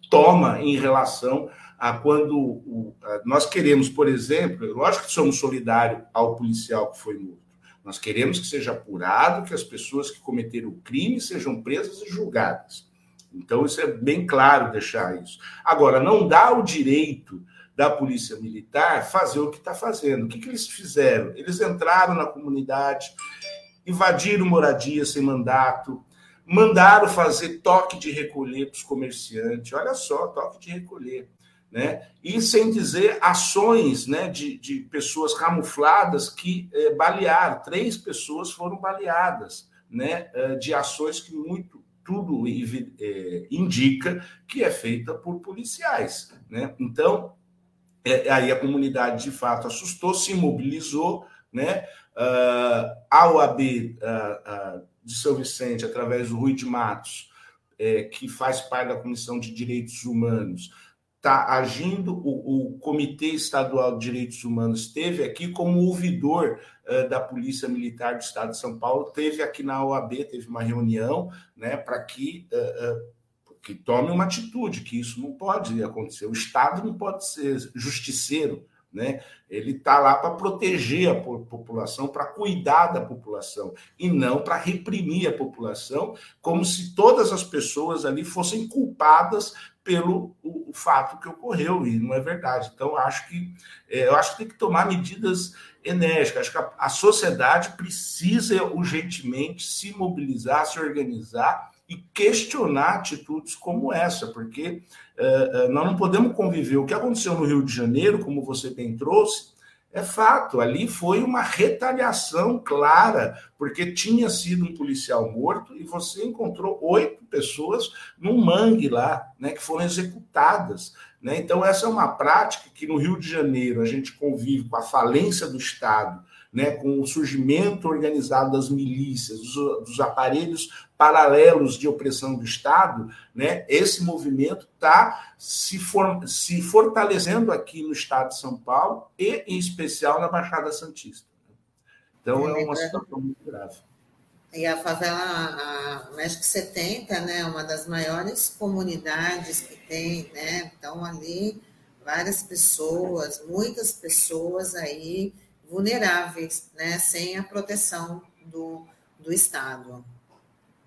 toma em relação a quando nós queremos, por exemplo, lógico que somos solidários ao policial que foi morto. Nós queremos que seja apurado, que as pessoas que cometeram o crime sejam presas e julgadas. Então, isso é bem claro deixar isso. Agora, não dá o direito da Polícia Militar fazer o que está fazendo. O que, que eles fizeram? Eles entraram na comunidade, invadiram moradia sem mandato, mandaram fazer toque de recolher para os comerciantes. Olha só, toque de recolher. Né? E sem dizer ações né, de, de pessoas camufladas que é, balearam. Três pessoas foram baleadas né, eh, de ações que muito tudo é, indica que é feita por policiais. Né? Então, é, aí a comunidade de fato assustou, se mobilizou, né? Uh, a OAB uh, uh, de São Vicente, através do Rui de Matos, é, que faz parte da Comissão de Direitos Humanos, está agindo. O, o, Comitê Estadual de Direitos Humanos esteve aqui como ouvidor uh, da Polícia Militar do Estado de São Paulo, teve aqui na OAB, teve uma reunião né, para que uh, que tome uma atitude, que isso não pode acontecer. O Estado não pode ser justiceiro, né? Ele está lá para proteger a população, para cuidar da população, e não para reprimir a população, como se todas as pessoas ali fossem culpadas pelo o, o fato que ocorreu, e não é verdade. Então, acho que é, eu acho que tem que tomar medidas enérgicas. Acho que a, a sociedade precisa urgentemente se mobilizar, se organizar e questionar atitudes como essa, porque uh, uh, nós não podemos conviver. O que aconteceu no Rio de Janeiro, como você bem trouxe, é fato. Ali foi uma retaliação clara, porque tinha sido um policial morto e você encontrou oito pessoas num mangue lá, né, que foram executadas. Né? Então, essa é uma prática que no Rio de Janeiro a gente convive com a falência do Estado né, com o surgimento organizado das milícias, dos, dos aparelhos paralelos de opressão do Estado, né, esse movimento está se, for, se fortalecendo aqui no Estado de São Paulo e, em especial, na Baixada Santista. Então, é, é uma situação muito grave. E a favela a México 70, né, uma das maiores comunidades que tem, né? Então ali várias pessoas, muitas pessoas aí vulneráveis, né, sem a proteção do, do Estado.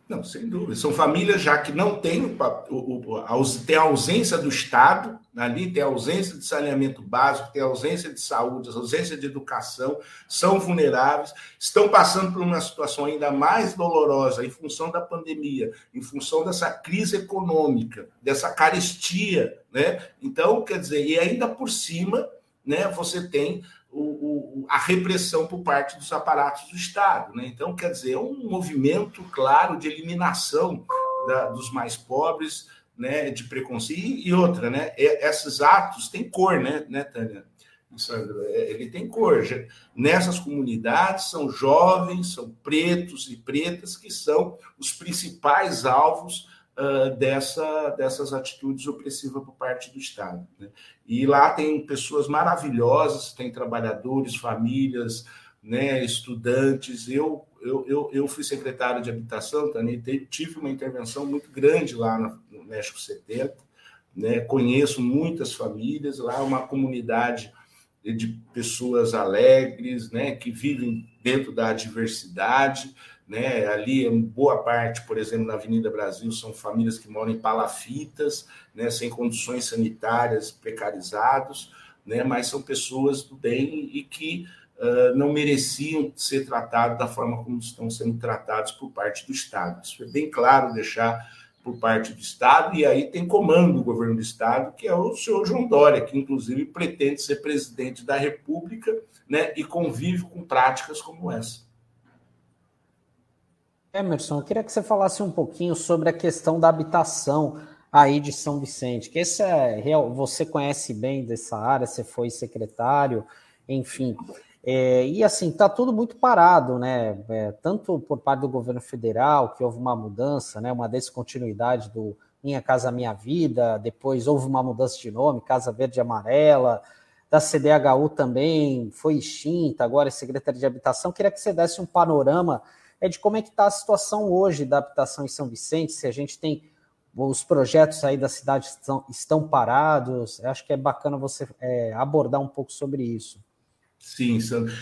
Não, sem dúvida. São famílias já que não têm o, o, tem a ausência do Estado, ali tem a ausência de saneamento básico, tem a ausência de saúde, ausência de educação, são vulneráveis, estão passando por uma situação ainda mais dolorosa em função da pandemia, em função dessa crise econômica, dessa carestia, né? Então, quer dizer, e ainda por cima, né, você tem o, o, a repressão por parte dos aparatos do Estado. Né? Então, quer dizer, é um movimento claro de eliminação da, dos mais pobres, né, de preconceito. E, e outra, né, é, esses atos têm cor, né, né Tânia? Sandra, é, ele tem cor. Nessas comunidades são jovens, são pretos e pretas que são os principais alvos uh, dessa, dessas atitudes opressivas por parte do Estado. Né? E lá tem pessoas maravilhosas, tem trabalhadores, famílias, né, estudantes. Eu, eu, eu, eu fui secretário de habitação, também tive uma intervenção muito grande lá no México 70. Né, conheço muitas famílias, lá é uma comunidade de pessoas alegres, né, que vivem dentro da diversidade, né? Ali, boa parte, por exemplo, na Avenida Brasil, são famílias que moram em palafitas, né? sem condições sanitárias, precarizados, né? mas são pessoas do bem e que uh, não mereciam ser tratados da forma como estão sendo tratados por parte do Estado. Isso é bem claro deixar por parte do Estado, e aí tem comando do governo do Estado, que é o senhor João Dória, que inclusive pretende ser presidente da República né, e convive com práticas como essa. Emerson, eu queria que você falasse um pouquinho sobre a questão da habitação aí de São Vicente, que esse é real, você conhece bem dessa área, você foi secretário, enfim. É, e assim, está tudo muito parado, né? É, tanto por parte do governo federal, que houve uma mudança, né? Uma descontinuidade do Minha Casa Minha Vida, depois houve uma mudança de nome, Casa Verde e Amarela, da CDHU também foi extinta, agora é Secretaria de Habitação. Queria que você desse um panorama é, de como é que está a situação hoje da habitação em São Vicente, se a gente tem os projetos aí da cidade estão, estão parados. Acho que é bacana você é, abordar um pouco sobre isso. Sim, Sandro.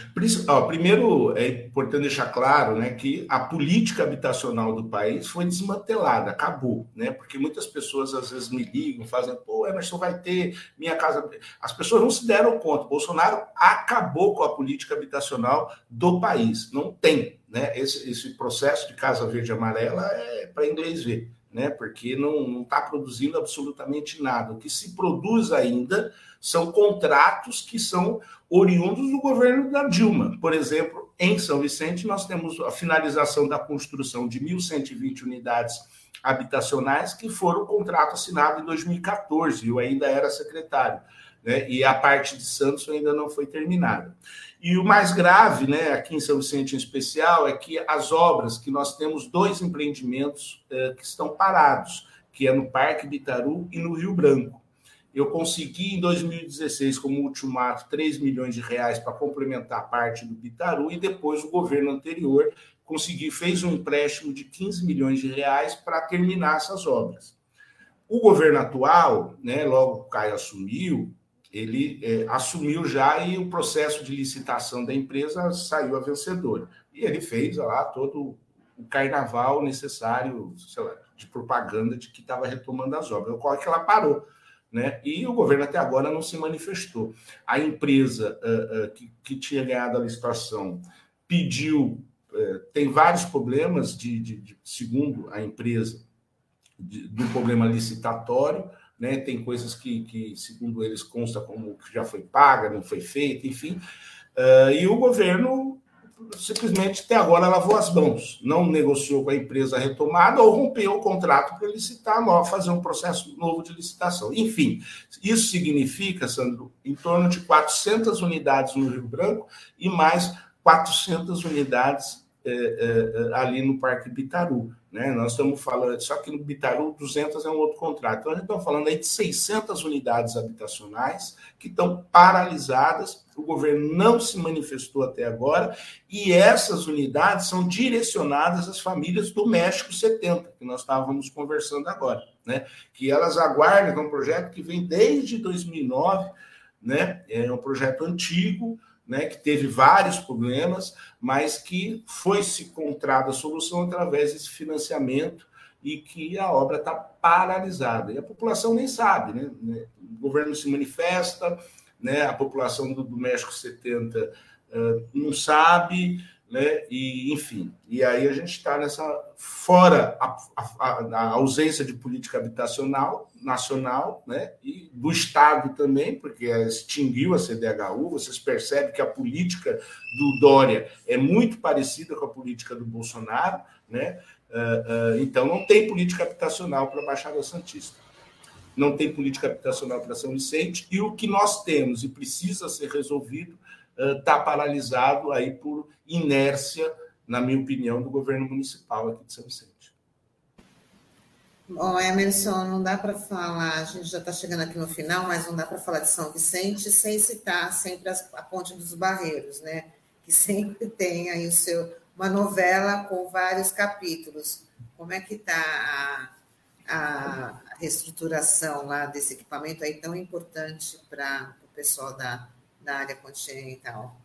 Ó, primeiro, é importante deixar claro né, que a política habitacional do país foi desmantelada, acabou, né? Porque muitas pessoas às vezes me ligam, fazem, pô, Emerson vai ter minha casa. As pessoas não se deram conta. Bolsonaro acabou com a política habitacional do país. Não tem, né? Esse, esse processo de casa verde e amarela é para inglês ver né? Porque não está produzindo absolutamente nada. O que se produz ainda são contratos que são oriundos do governo da Dilma. Por exemplo, em São Vicente, nós temos a finalização da construção de 1.120 unidades habitacionais, que foram contrato assinado em 2014, eu ainda era secretário. Né? E a parte de Santos ainda não foi terminada. E o mais grave, né, aqui em São Vicente em especial, é que as obras, que nós temos dois empreendimentos eh, que estão parados, que é no Parque Bitaru e no Rio Branco. Eu consegui, em 2016, como ultimato, 3 milhões de reais para complementar a parte do Bitaru, e depois o governo anterior conseguiu, fez um empréstimo de 15 milhões de reais para terminar essas obras. O governo atual, né, logo o Caio assumiu, ele é, assumiu já e o processo de licitação da empresa saiu a vencedor. E ele fez lá todo o carnaval necessário, sei lá, de propaganda de que estava retomando as obras. Ocorre que ela parou. Né? E o governo até agora não se manifestou. A empresa uh, uh, que, que, tinha ganhado a licitação pediu, uh, tem vários problemas, de, de, de segundo a empresa, de, do problema licitatório, né? Tem coisas que, que, segundo eles, consta como que já foi paga, não foi feita, enfim. Uh, e o governo simplesmente até agora lavou as mãos, não negociou com a empresa retomada ou rompeu o contrato para licitar, fazer um processo novo de licitação. Enfim, isso significa, Sandro, em torno de 400 unidades no Rio Branco e mais 400 unidades é, é, ali no Parque Bitaru. Né? Nós estamos falando, só que no Bitaru 200 é um outro contrato. Então, a gente está falando aí de 600 unidades habitacionais que estão paralisadas, o governo não se manifestou até agora, e essas unidades são direcionadas às famílias do México 70, que nós estávamos conversando agora, né? que elas aguardam, é um projeto que vem desde 2009, né? é um projeto antigo, né, que teve vários problemas, mas que foi se encontrada a solução através desse financiamento e que a obra está paralisada. E a população nem sabe, né? O governo se manifesta, né? a população do, do México 70 uh, não sabe, né? E, enfim, e aí a gente está nessa fora a, a, a, ausência de política habitacional nacional, né? E do Estado também, porque extinguiu a CDHU. Vocês percebem que a política do Dória é muito parecida com a política do Bolsonaro, né? Uh, uh, então não tem política habitacional para a Baixada Santista. Não tem política habitacional para São Vicente, e o que nós temos e precisa ser resolvido está paralisado aí por inércia, na minha opinião, do governo municipal aqui de São Vicente. Bom, Emerson, não dá para falar, a gente já está chegando aqui no final, mas não dá para falar de São Vicente sem citar sempre a Ponte dos Barreiros, né? Que sempre tem aí o seu, uma novela com vários capítulos. Como é que está a, a reestruturação lá desse equipamento aí tão importante para o pessoal da, da área continental.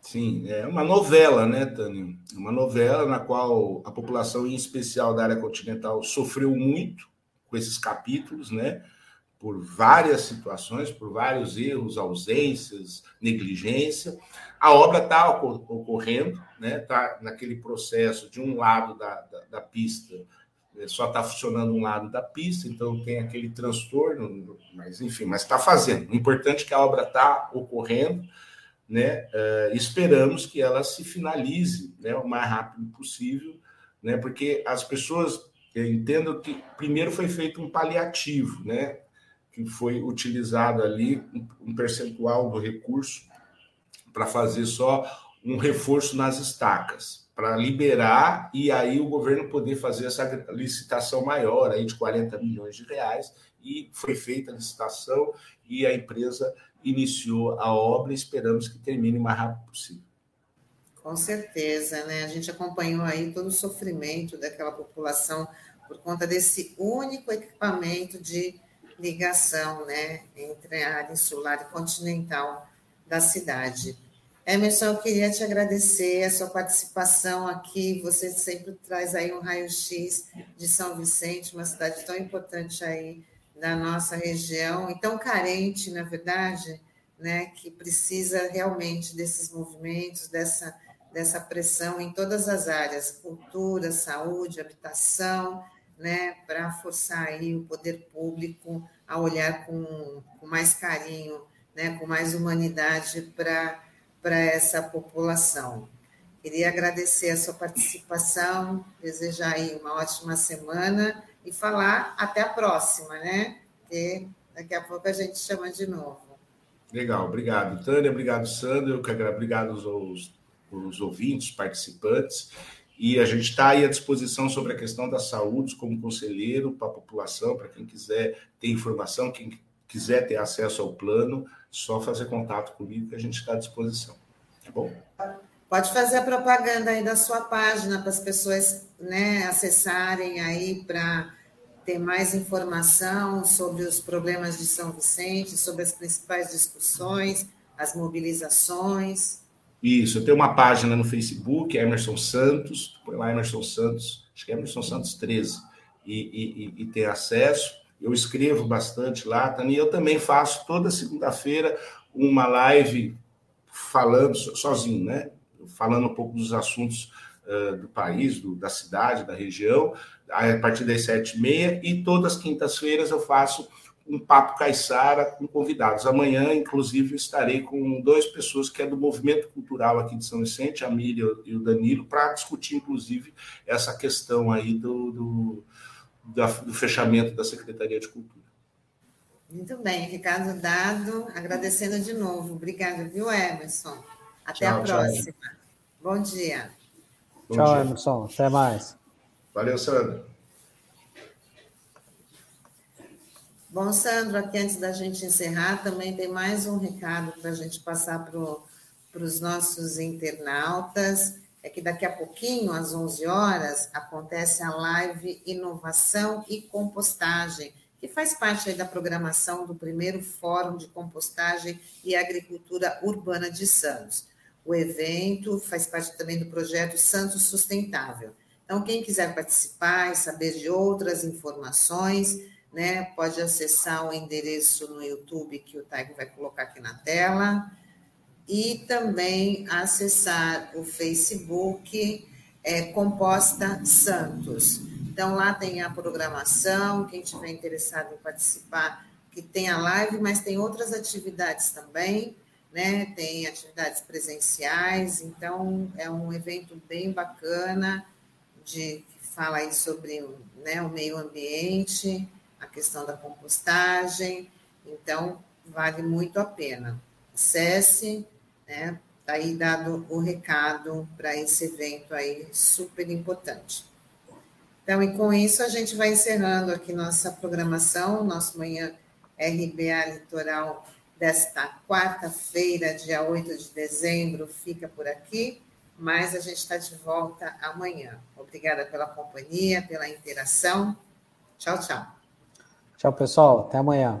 Sim, é uma novela, né, Tânia? Uma novela na qual a população, em especial da área continental, sofreu muito com esses capítulos, né? Por várias situações, por vários erros, ausências, negligência. A obra está ocorrendo, né? Está naquele processo de um lado da, da, da pista só está funcionando um lado da pista, então tem aquele transtorno, mas enfim, mas está fazendo. O importante é que a obra está ocorrendo, né? Uh, esperamos que ela se finalize né, o mais rápido possível, né? Porque as pessoas eu entendo que primeiro foi feito um paliativo, né? Que foi utilizado ali um percentual do recurso para fazer só um reforço nas estacas, para liberar e aí o governo poder fazer essa licitação maior aí de 40 milhões de reais e foi feita a licitação e a empresa iniciou a obra e esperamos que termine o mais rápido possível. Com certeza, né? A gente acompanhou aí todo o sofrimento daquela população por conta desse único equipamento de ligação, né, entre a área insular e continental da cidade. Emerson, eu queria te agradecer a sua participação aqui. Você sempre traz aí um raio-x de São Vicente, uma cidade tão importante aí da nossa região e tão carente, na verdade, né, que precisa realmente desses movimentos, dessa dessa pressão em todas as áreas, cultura, saúde, habitação, né, para forçar aí o poder público a olhar com, com mais carinho, né, com mais humanidade para essa população. Queria agradecer a sua participação, desejar aí uma ótima semana e falar até a próxima, né? Porque daqui a pouco a gente chama de novo. Legal, obrigado, Tânia, obrigado, Sandro, obrigado aos os ouvintes, participantes, e a gente está aí à disposição sobre a questão da saúde como conselheiro para a população, para quem quiser ter informação, quem quiser ter acesso ao plano, só fazer contato comigo que a gente está à disposição. Tá bom? Pode fazer a propaganda aí da sua página para as pessoas né, acessarem aí para ter mais informação sobre os problemas de São Vicente, sobre as principais discussões, as mobilizações. Isso, eu tenho uma página no Facebook, Emerson Santos, põe lá Emerson Santos, acho que é Emerson Santos 13, e, e, e tem acesso. Eu escrevo bastante lá, Tani. Eu também faço toda segunda-feira uma live falando sozinho, né? Falando um pouco dos assuntos uh, do país, do, da cidade, da região, a partir das sete e meia, e todas as quintas-feiras eu faço um papo caiçara com convidados. Amanhã, inclusive, estarei com duas pessoas que é do movimento cultural aqui de São Vicente, a Miriam e o Danilo, para discutir, inclusive, essa questão aí do, do, do fechamento da Secretaria de Cultura. Muito bem, recado dado. Agradecendo de novo. Obrigada, viu, Emerson? Até tchau, a próxima. Tchau. Bom dia. Bom tchau, dia. Emerson. Até mais. Valeu, Sandra. Bom, Sandro, aqui antes da gente encerrar, também tem mais um recado para a gente passar para os nossos internautas. É que daqui a pouquinho, às 11 horas, acontece a live Inovação e Compostagem, que faz parte da programação do primeiro Fórum de Compostagem e Agricultura Urbana de Santos. O evento faz parte também do projeto Santos Sustentável. Então, quem quiser participar e saber de outras informações, né? Pode acessar o endereço no YouTube que o Taigo vai colocar aqui na tela e também acessar o Facebook é, Composta Santos. Então lá tem a programação, quem tiver interessado em participar, que tem a live, mas tem outras atividades também, né? Tem atividades presenciais, então é um evento bem bacana de que fala aí sobre né, o meio ambiente a questão da compostagem, então vale muito a pena. Acesse, né? Está aí dado o recado para esse evento aí super importante. Então, e com isso a gente vai encerrando aqui nossa programação, nosso manhã RBA Litoral desta quarta-feira, dia 8 de dezembro, fica por aqui, mas a gente está de volta amanhã. Obrigada pela companhia, pela interação. Tchau, tchau. Tchau, pessoal. Até amanhã.